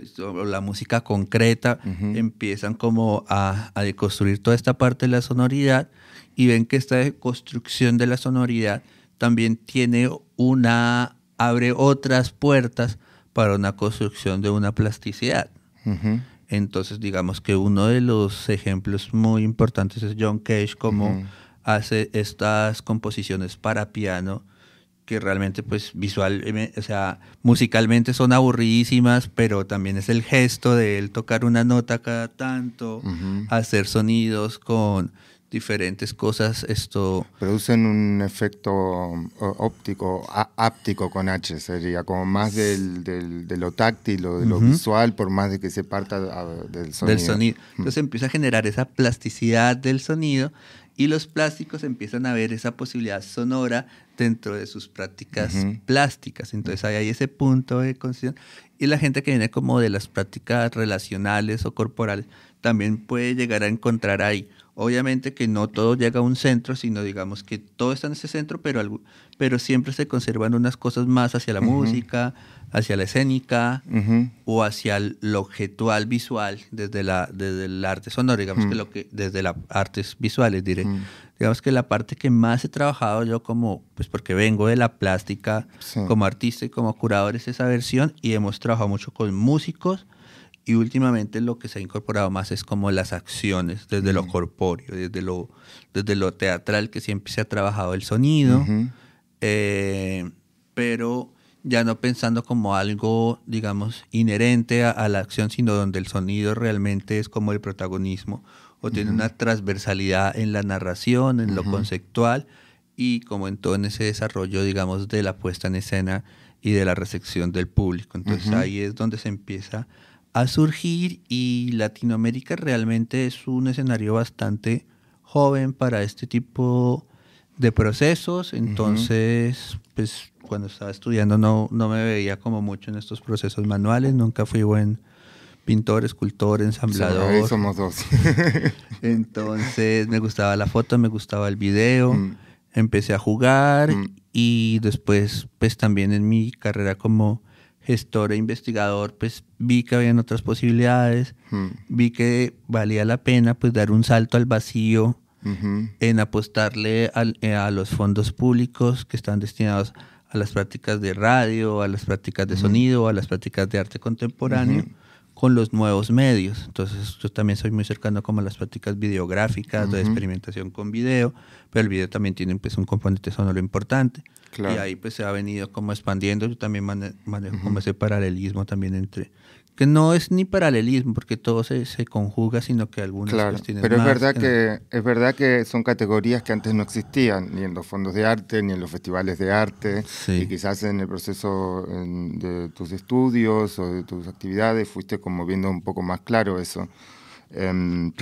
la música concreta empiezan como a, a deconstruir toda esta parte de la sonoridad y ven que esta construcción de la sonoridad también tiene una, abre otras puertas para una construcción de una plasticidad. Entonces, digamos que uno de los ejemplos muy importantes es John Cage, como hace estas composiciones para piano que realmente pues visual, o sea, musicalmente son aburridísimas, pero también es el gesto de él tocar una nota cada tanto, hacer sonidos con diferentes cosas. Esto producen un efecto óptico, áptico con H, sería como más del, de lo táctil o de lo visual, por más de que se parta del sonido. Del sonido. Entonces empieza a generar esa plasticidad del sonido y los plásticos empiezan a ver esa posibilidad sonora dentro de sus prácticas plásticas. Entonces ahí hay ese punto de conciencia. Y la gente que viene como de las prácticas relacionales o corporales también puede llegar a encontrar ahí Obviamente que no todo llega a un centro, sino digamos que todo está en ese centro, pero, pero siempre se conservan unas cosas más hacia la música, hacia la escénica o hacia lo objetual visual desde, la, desde el arte sonoro, digamos que lo que desde las artes visuales diré. Digamos que la parte que más he trabajado yo como, pues porque vengo de la plástica como artista y como curador es esa versión y hemos trabajado mucho con músicos, y últimamente lo que se ha incorporado más es como las acciones, desde lo corpóreo, desde lo, desde lo teatral, que siempre se ha trabajado el sonido, eh, pero ya no pensando como algo, digamos, inherente a, la acción, sino donde el sonido realmente es como el protagonismo o tiene una transversalidad en la narración, en lo conceptual y como en todo en ese desarrollo, digamos, de la puesta en escena y de la recepción del público. Entonces ahí es donde se empieza a surgir y Latinoamérica realmente es un escenario bastante joven para este tipo de procesos, entonces pues cuando estaba estudiando no, no me veía como mucho en estos procesos manuales, nunca fui buen pintor, escultor, ensamblador. Somos dos. entonces me gustaba la foto, me gustaba el video, mm. empecé a jugar mm. y después pues también en mi carrera como gestor e investigador, pues vi que habían otras posibilidades, hmm. vi que valía la pena pues dar un salto al vacío en apostarle eh, a los fondos públicos que están destinados a las prácticas de radio, a las prácticas de sonido, a las prácticas de arte contemporáneo con los nuevos medios. Entonces yo también soy muy cercano como a las prácticas videográficas, de experimentación con video, pero el video también tiene pues, un componente sonoro importante. Y ahí pues se ha venido como expandiendo. Yo también manejo como ese paralelismo también entre que no es ni paralelismo porque todo se, se conjuga sino que algunas claro, pero es verdad que, es verdad que son categorías que antes no existían ni en los fondos de arte ni en los festivales de arte y quizás en el proceso de tus estudios o de tus actividades fuiste como viendo un poco más claro eso. Em,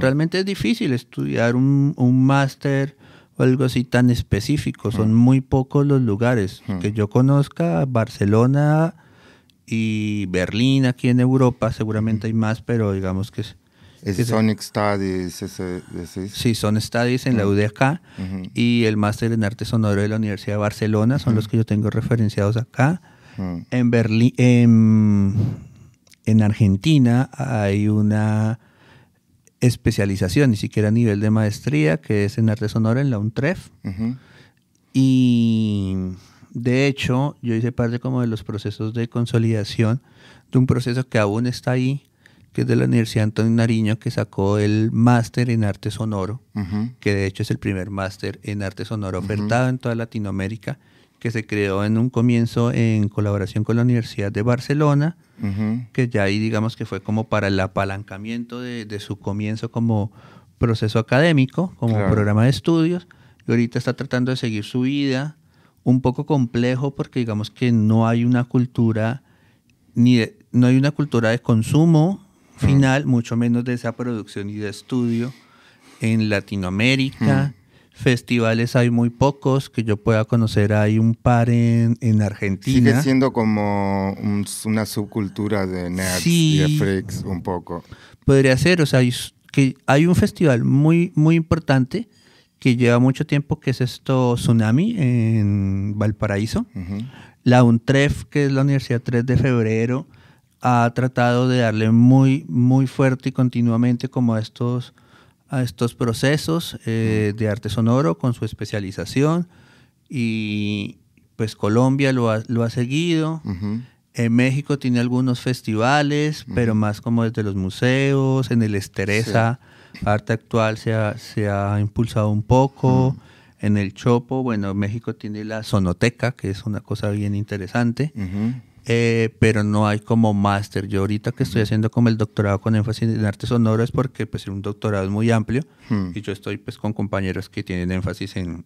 realmente es difícil estudiar un, un máster o algo así tan específico son muy pocos los lugares. Que yo conozca Barcelona y Berlín aquí en Europa, seguramente hay más, pero digamos que es... Es Sonic Studies, ese, Sí, son Studies en la UDK y el máster en arte sonoro de la Universidad de Barcelona, son los que yo tengo referenciados acá. En Berlín, en, en Argentina hay una especialización, ni siquiera a nivel de maestría, que es en arte sonoro en la UNTREF. Y de hecho, yo hice parte como de los procesos de consolidación de un proceso que aún está ahí, que es de la Universidad Antonio Nariño, que sacó el máster en arte sonoro, que de hecho es el primer máster en arte sonoro ofertado en toda Latinoamérica, que se creó en un comienzo en colaboración con la Universidad de Barcelona, que ya ahí digamos que fue como para el apalancamiento de, de su comienzo como proceso académico, como Claro. programa de estudios, y ahorita está tratando de seguir su vida, un poco complejo porque digamos que no hay una cultura ni de- no hay una cultura de consumo final, mucho menos de esa producción y de estudio en Latinoamérica. Festivales hay muy pocos, que yo pueda conocer, hay un par en, en Argentina. Sigue siendo como un- una subcultura de nerds Sí. y de freaks un poco. podría ser, o sea, hay, que hay un festival muy, muy importante que lleva mucho tiempo, que es esto Tsunami en Valparaíso. La UNTREF, que es la Universidad 3 de Febrero, ha tratado de darle muy, muy fuerte y continuamente como a estos, a estos procesos eh, de arte sonoro con su especialización. Y pues Colombia lo ha, lo ha seguido. En México tiene algunos festivales, pero más como desde los museos, en el Estereza, Arte Actual se ha, se ha impulsado un poco, en el Chopo, bueno, México tiene la Sonoteca, que es una cosa bien interesante, eh, pero no hay como máster. Yo ahorita que estoy haciendo como el doctorado con énfasis en arte sonoro es porque pues un doctorado es muy amplio Hmm. y yo estoy pues con compañeros que tienen énfasis en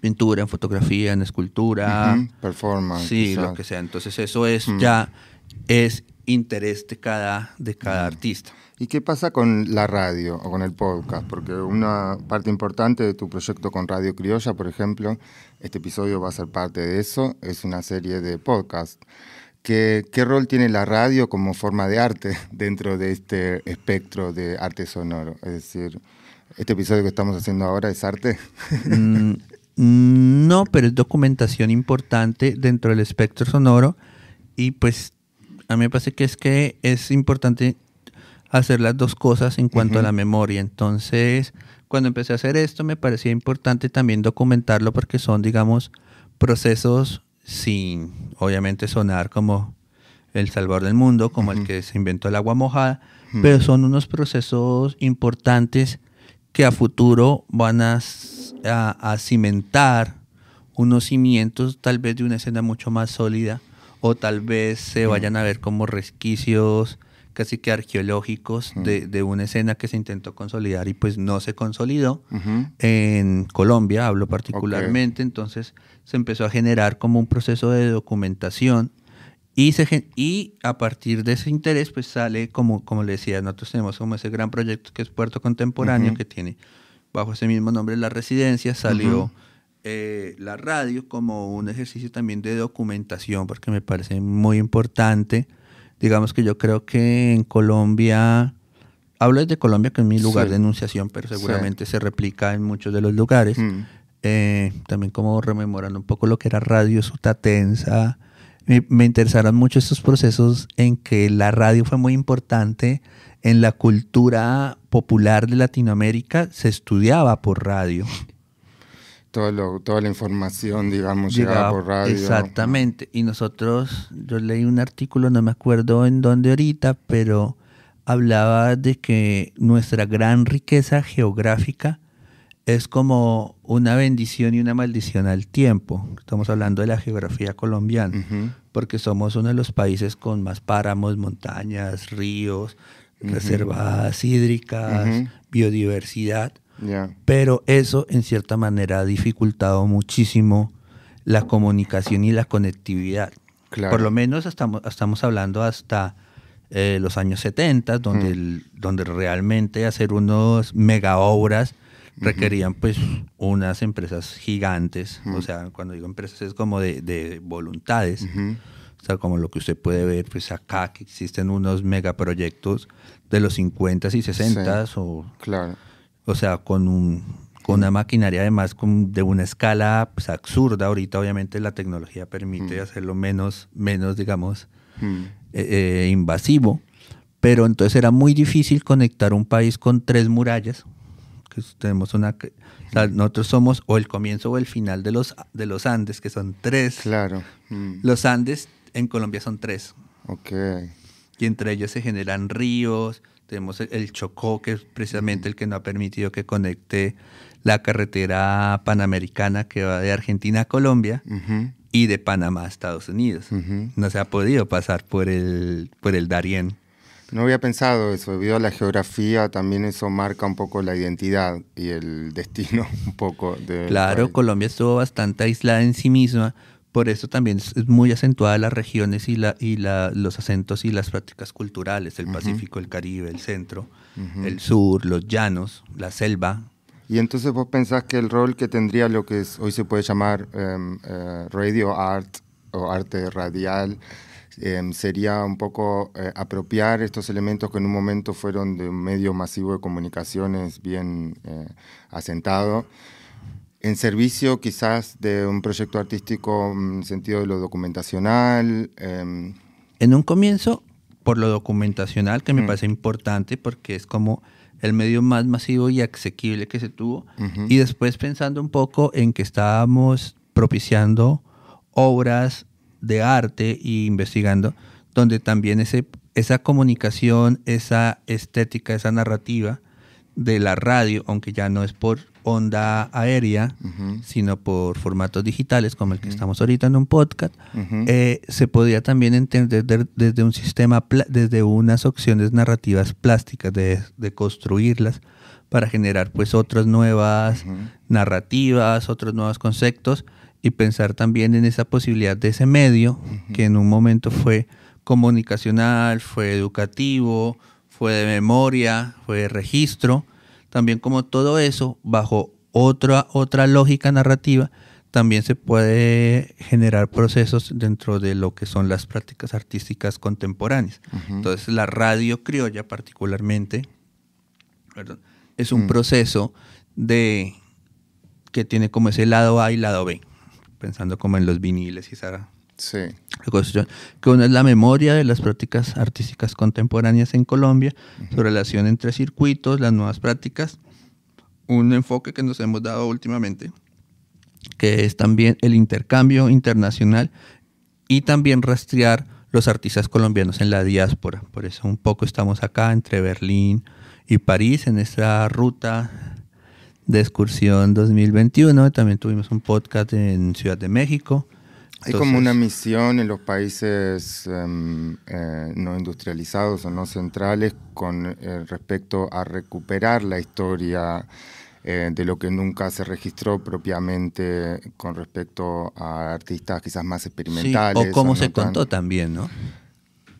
pintura, en fotografía, en escultura. Ujú. Performance. Sí, quizás. lo que sea. Entonces eso es Mm. ya es interés de cada, de cada artista. ¿Y qué pasa con la radio o con el podcast? Porque una parte importante de tu proyecto con Radio Criolla, por ejemplo, este episodio va a ser parte de eso, es una serie de podcast. ¿Qué, rol tiene la radio como forma de arte dentro de este espectro de arte sonoro? Es decir, ¿este episodio que estamos haciendo ahora es arte? Mm, no, pero es documentación importante dentro del espectro sonoro y pues a mí me parece que es que es importante hacer las dos cosas en cuanto a la memoria. Entonces, cuando empecé a hacer esto, me parecía importante también documentarlo porque son, digamos, procesos sin, obviamente, sonar como el salvador del mundo, como el que se inventó el agua mojada, pero son unos procesos importantes que a futuro van a, a cimentar unos cimientos tal vez de una escena mucho más sólida o tal vez se vayan a ver como resquicios casi que arqueológicos de, de una escena que se intentó consolidar y pues no se consolidó. En Colombia hablo particularmente, entonces se empezó a generar como un proceso de documentación y, se, y a partir de ese interés pues sale como, como le decía, nosotros tenemos como ese gran proyecto que es Puerto Contemporáneo que tiene bajo ese mismo nombre la residencia, salió eh, la radio como un ejercicio también de documentación porque me parece muy importante. Digamos que yo creo que en Colombia, hablo desde Colombia que es mi lugar Sí. de enunciación, pero seguramente se replica en muchos de los lugares. Mm. Eh, también como rememorando un poco lo que era Radio Sutatensa. Me, me interesaron mucho estos procesos en que la radio fue muy importante en la cultura popular de Latinoamérica, se estudiaba por radio. Todo lo- toda la información, digamos, llegaba, Llegaba- por radio. Exactamente. Y nosotros, yo leí un artículo, no me acuerdo en dónde ahorita, pero hablaba de que nuestra gran riqueza geográfica es como una bendición y una maldición al tiempo. Estamos hablando de la geografía colombiana, porque somos uno de los países con más páramos, montañas, ríos, reservas hídricas, biodiversidad Pero eso en cierta manera ha dificultado muchísimo la comunicación y la conectividad. Claro. Por lo menos estamos, estamos hablando hasta eh, los años 70, donde, Mm. el- donde realmente hacer unos mega obras requerían pues unas empresas gigantes, o sea, cuando digo empresas es como de, de voluntades, o sea, como lo que usted puede ver pues acá que existen unos megaproyectos de los 50s y 60s o Claro. O sea, con un con una maquinaria además con, de una escala pues, absurda. Ahorita obviamente la tecnología permite hacerlo menos, menos digamos, eh, eh, invasivo. Pero entonces era muy difícil conectar un país con tres murallas. Que tenemos una, nosotros somos o el comienzo o el final de los, de los Andes, que son tres. Claro. Los Andes en Colombia son tres. Ok. Y entre ellos se generan ríos. Tenemos el Chocó, que es precisamente el que no ha permitido que conecte la carretera panamericana que va de Argentina a Colombia y de Panamá a Estados Unidos. No se ha podido pasar por el, por el Darién. No había pensado eso, debido a la geografía también eso marca un poco la identidad y el destino un poco de... Claro, Colombia estuvo bastante aislada en sí misma, por eso también es muy acentuada las regiones y, la, y la, los acentos y las prácticas culturales, el Pacífico, el Caribe, el centro, el sur, los llanos, la selva, y entonces vos pensás que el rol que tendría lo que hoy se puede llamar em, eh, radio art o arte radial em, sería un poco eh, apropiar estos elementos que en un momento fueron de un medio masivo de comunicaciones bien eh, asentado en servicio quizás de un proyecto artístico en sentido de lo documentacional. Em. En un comienzo, por lo documentacional, que me mm. parece importante porque es como el medio más masivo y asequible que se tuvo. Y después pensando un poco en que estábamos propiciando obras de arte e investigando, donde también ese, esa comunicación, esa estética, esa narrativa de la radio, aunque ya no es por onda aérea, sino por formatos digitales como el que estamos ahorita en un podcast, eh, se podía también entender desde un sistema, desde unas opciones narrativas plásticas, de, construirlas para generar pues otras nuevas narrativas, otros nuevos conceptos y pensar también en esa posibilidad de ese medio que en un momento fue comunicacional, fue educativo, fue de memoria, fue de registro, también como todo eso, bajo otra, otra lógica narrativa, también se puede generar procesos dentro de lo que son las prácticas artísticas contemporáneas. Entonces, la radio criolla particularmente es un mm. proceso de que tiene como ese lado A y lado B, pensando como en los viniles y esa Sí. Que una es la memoria de las prácticas artísticas contemporáneas en Colombia, su relación entre circuitos, las nuevas prácticas, un enfoque que nos hemos dado últimamente, que es también el intercambio internacional y también rastrear los artistas colombianos en la diáspora. Por eso un poco estamos acá entre Berlín y París en esta ruta de excursión 2021. También tuvimos un podcast en Ciudad de México hay como una misión en los países em, eh, no industrializados o no centrales con eh, respecto a recuperar la historia eh, de lo que nunca se registró propiamente con respecto a artistas quizás más experimentales. o cómo se contó también, ¿no?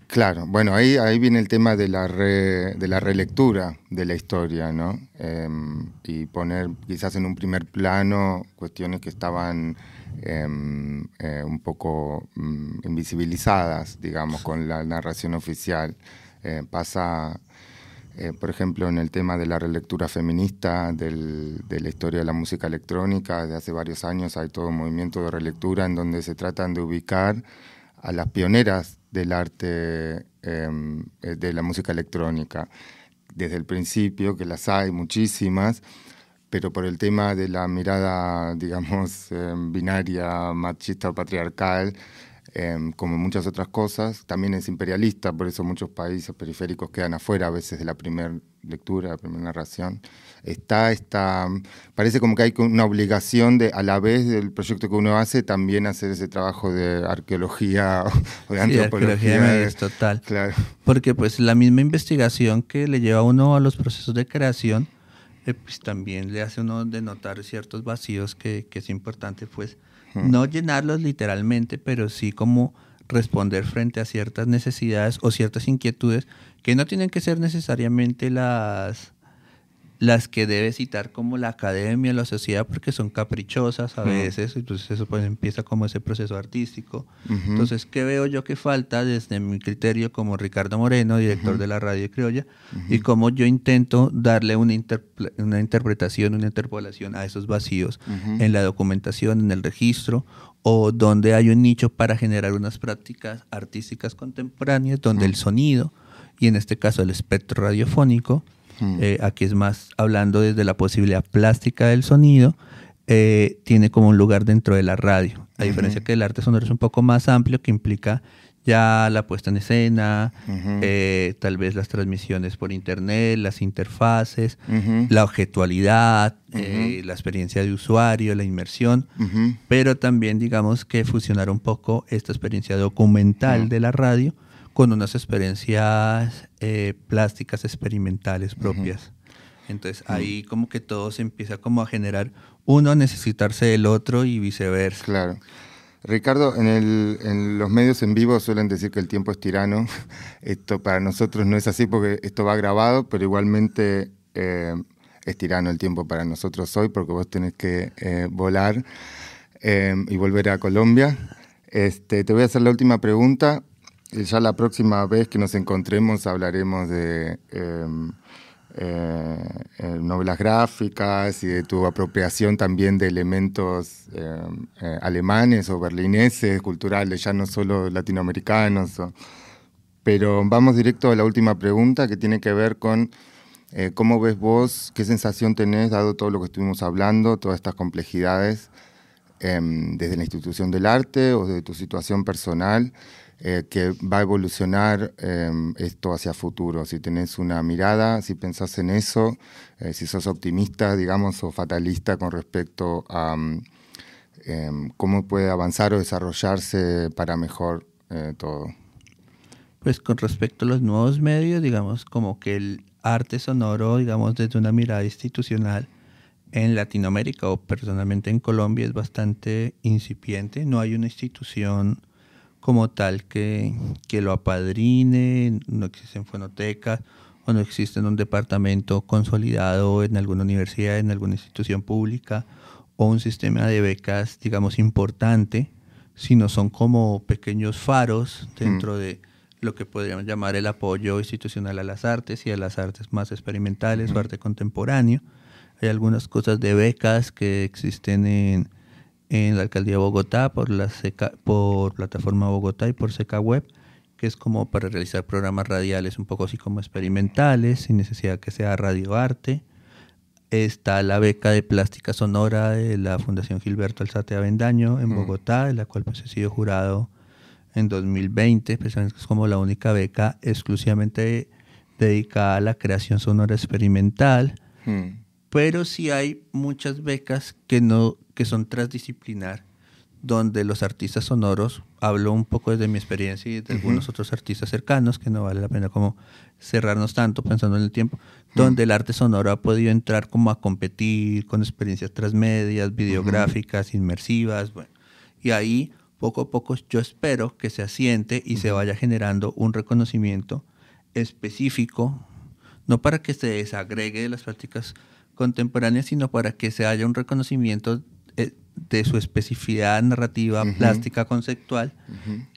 Claro, bueno, ahí, ahí viene el tema de la, de la relectura de la historia, ¿no? Em, y poner quizás en un primer plano cuestiones que estaban Em, eh, un poco mm, invisibilizadas, digamos, con la narración oficial. Eh, pasa, eh, por ejemplo, en el tema de la relectura feminista de la historia de la música electrónica, desde hace varios años hay todo un movimiento de relectura en donde se tratan de ubicar a las pioneras del arte em, de la música electrónica. Desde el principio, que las hay muchísimas, pero por el tema de la mirada, digamos, em, binaria, machista o patriarcal, em, como muchas otras cosas, también es imperialista, por eso muchos países periféricos quedan afuera a veces de la primera lectura, la primera narración. Está esta, parece como que hay una obligación de, a la vez del proyecto que uno hace, también hacer ese trabajo de arqueología o de antropología. Sí, total. Claro. Porque pues la misma investigación que le lleva a uno a los procesos de creación, eh, pues también le hace uno de notar ciertos vacíos que, que es importante, pues, no llenarlos literalmente, pero sí como responder frente a ciertas necesidades o ciertas inquietudes que no tienen que ser necesariamente las las que debe citar como la academia, la sociedad, porque son caprichosas a veces, entonces eso pues empieza como ese proceso artístico. Entonces, ¿qué veo yo que falta desde mi criterio como Ricardo Moreno, director de la radio criolla, y cómo yo intento darle una, una interpretación, una interpolación a esos vacíos en la documentación, en el registro, o donde hay un nicho para generar unas prácticas artísticas contemporáneas, donde el sonido, y en este caso el espectro radiofónico, Mm. Eh, aquí es más hablando desde la posibilidad plástica del sonido, eh, tiene como un lugar dentro de la radio. A diferencia que el arte sonoro es un poco más amplio, que implica ya la puesta en escena, eh, tal vez las transmisiones por internet, las interfaces, la objetualidad, la experiencia de usuario, la inmersión, pero también digamos que fusionar un poco esta experiencia documental de la radio con unas experiencias eh, plásticas experimentales propias. Entonces ahí como que todo se empieza como a generar uno a necesitarse del otro y viceversa. Claro. Ricardo, en, el, en, los medios en vivo suelen decir que el tiempo es tirano. Esto para nosotros no es así porque esto va grabado, pero igualmente eh, es tirano el tiempo para nosotros hoy porque vos tenés que eh, volar y volver a Colombia. Este, te voy a hacer la última pregunta ya la próxima vez que nos encontremos hablaremos de em, eh, eh, novelas gráficas y de tu apropiación también de elementos em, eh, alemanes o berlineses, culturales, ya no solo latinoamericanos. Pero vamos directo a la última pregunta que tiene que ver con cómo ves vos, qué sensación tenés, dado todo lo que estuvimos hablando, todas estas complejidades, em, desde la institución del arte o de tu situación personal. Eh, que va a evolucionar em, esto hacia futuro. Si tenés una mirada, si pensás en eso, eh, si sos optimista, digamos, o fatalista con respecto a mm, em, cómo puede avanzar o desarrollarse para mejor eh, todo. Pues con respecto a los nuevos medios, digamos, como que el arte sonoro, digamos, desde una mirada institucional, en Latinoamérica o personalmente en Colombia es bastante incipiente. No hay una institución como tal que, lo apadrine, no existen fonotecas o no existe un departamento consolidado en alguna universidad, en alguna institución pública o un sistema de becas, digamos, importante, sino son como pequeños faros dentro mm. de lo que podríamos llamar el apoyo institucional a las artes y a las artes más experimentales o arte contemporáneo. Hay algunas cosas de becas que existen en, en la alcaldía de Bogotá por la por plataforma Bogotá y por Seca Web, que es como para realizar programas radiales un poco así como experimentales, sin necesidad que sea radioarte. Está la beca de plástica sonora de la Fundación Gilberto Alzate Avendaño en mm. Bogotá, de la cual pues he sido jurado en 2020, precisamente es como la única beca exclusivamente dedicada a la creación sonora experimental. Mm. Pero sí hay muchas becas que no que son transdisciplinar, donde los artistas sonoros, hablo un poco desde mi experiencia y de algunos otros artistas cercanos, que no vale la pena como cerrarnos tanto pensando en el tiempo, donde el arte sonoro ha podido entrar como a competir con experiencias transmedias, videográficas, inmersivas, bueno, y ahí poco a poco yo espero que se asiente y se vaya generando un reconocimiento específico, no para que se desagregue de las prácticas contemporáneas, sino para que se haya un reconocimiento de su especificidad narrativa, plástica, conceptual,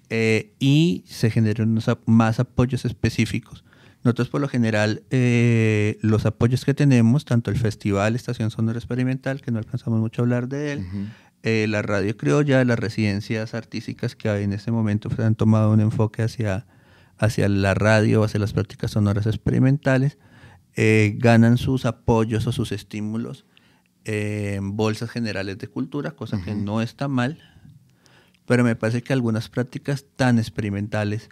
eh, y se generen más apoyos específicos. Nosotros por lo general eh, los apoyos que tenemos, tanto el Festival Estación Sonora Experimental, que no alcanzamos mucho a hablar de él, la Radio Criolla, las residencias artísticas que hay en este momento han tomado un enfoque hacia, hacia la radio, hacia las prácticas sonoras experimentales, ganan sus apoyos o sus estímulos en bolsas generales de cultura, cosa que no está mal, pero me parece que algunas prácticas tan experimentales,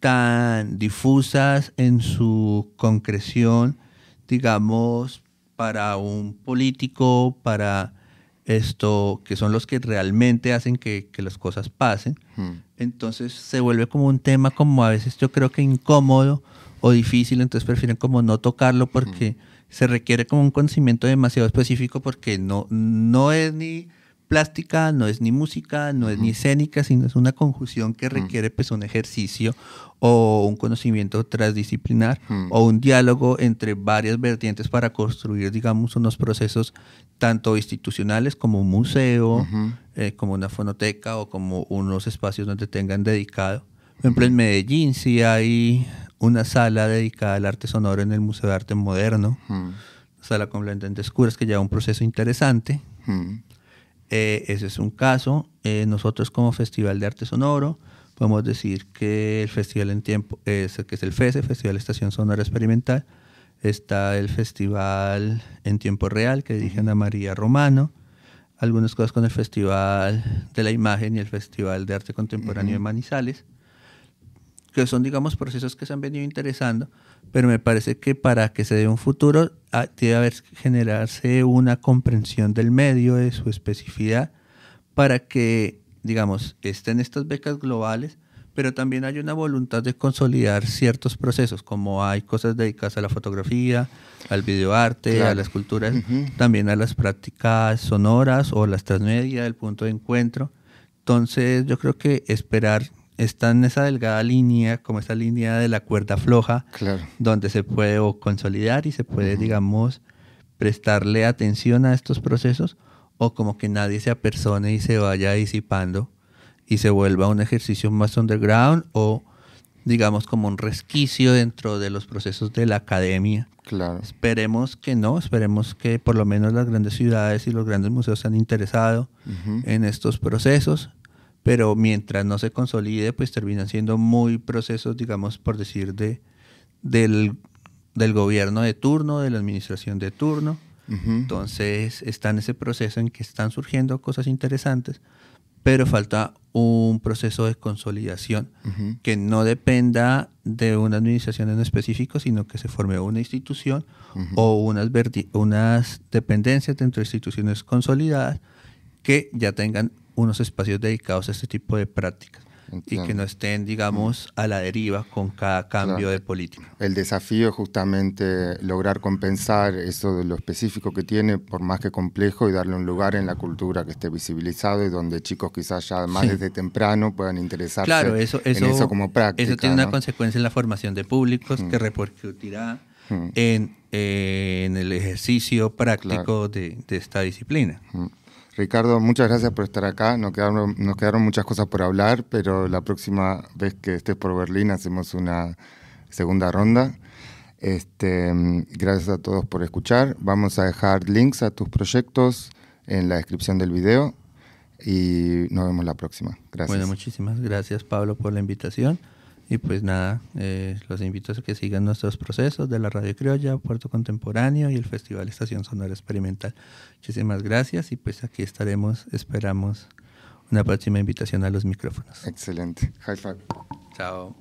tan difusas en su concreción, digamos, para un político, para esto, que son los que realmente hacen que, las cosas pasen. Entonces se vuelve como un tema como a veces yo creo que incómodo o difícil, entonces prefieren como no tocarlo porque se requiere como un conocimiento demasiado específico porque no, no es ni plástica, no es ni música, no es ni escénica, sino es una conjunción que requiere pues un ejercicio o un conocimiento transdisciplinar o un diálogo entre varias vertientes para construir, digamos, unos procesos tanto institucionales como un museo, eh, como una fonoteca o como unos espacios donde tengan dedicado. Por ejemplo, en Medellín sí hay una sala dedicada al arte sonoro en el Museo de Arte Moderno, sala con lentes oscuras que lleva un proceso interesante. Eh, ese es un caso. Eh, nosotros como Festival de Arte Sonoro podemos decir que el festival en tiempo, es, que es el FESE, Festival Estación Sonora Experimental, está el festival en tiempo real que dirige Ana María Romano, algunas cosas con el Festival de la Imagen y el Festival de Arte Contemporáneo de Manizales, que son, digamos, procesos que se han venido interesando, pero me parece que para que se dé un futuro ah, debe haber generarse una comprensión del medio, de su especificidad, para que, digamos, estén estas becas globales, pero también hay una voluntad de consolidar ciertos procesos, como hay cosas dedicadas a la fotografía, al videoarte, a las culturas, también a las prácticas sonoras o las transmedia, el punto de encuentro. Entonces yo creo que esperar está en esa delgada línea, como esa línea de la cuerda floja, donde se puede consolidar y se puede, digamos, prestarle atención a estos procesos, o como que nadie se apersone y se vaya disipando y se vuelva un ejercicio más underground o digamos como un resquicio dentro de los procesos de la academia. Claro. Esperemos que no, esperemos que por lo menos las grandes ciudades y los grandes museos se han interesado en estos procesos pero mientras no se consolide, pues terminan siendo muy procesos, digamos, por decir, de, del, gobierno de turno, de la administración de turno. Entonces está en ese proceso en que están surgiendo cosas interesantes, pero falta un proceso de consolidación que no dependa de una administración en específico, sino que se forme una institución o unas, unas dependencias dentro de instituciones consolidadas que ya tengan unos espacios dedicados a este tipo de prácticas y que no estén, digamos, a la deriva con cada cambio de política. El desafío es justamente lograr compensar eso de lo específico que tiene, por más que complejo, y darle un lugar en la cultura que esté visibilizado y donde chicos quizás ya más desde temprano puedan interesarse claro, eso, eso, en eso como práctica. Eso tiene una consecuencia en la formación de públicos que repercutirá en, en, el ejercicio práctico de, de, esta disciplina. Ricardo, muchas gracias por estar acá. Nos quedaron, nos quedaron muchas cosas por hablar, pero la próxima vez que estés por Berlín hacemos una segunda ronda. Este, gracias a todos por escuchar. Vamos a dejar links a tus proyectos en la descripción del video y nos vemos la próxima. Gracias. Bueno, muchísimas gracias Pablo por la invitación. Y pues nada, eh, los invito a que sigan nuestros procesos de la Radio Criolla, Puerto Contemporáneo y el Festival Estación Sonora Experimental. Muchísimas gracias y pues aquí estaremos, esperamos una próxima invitación a los micrófonos. Excelente. High five. Chao.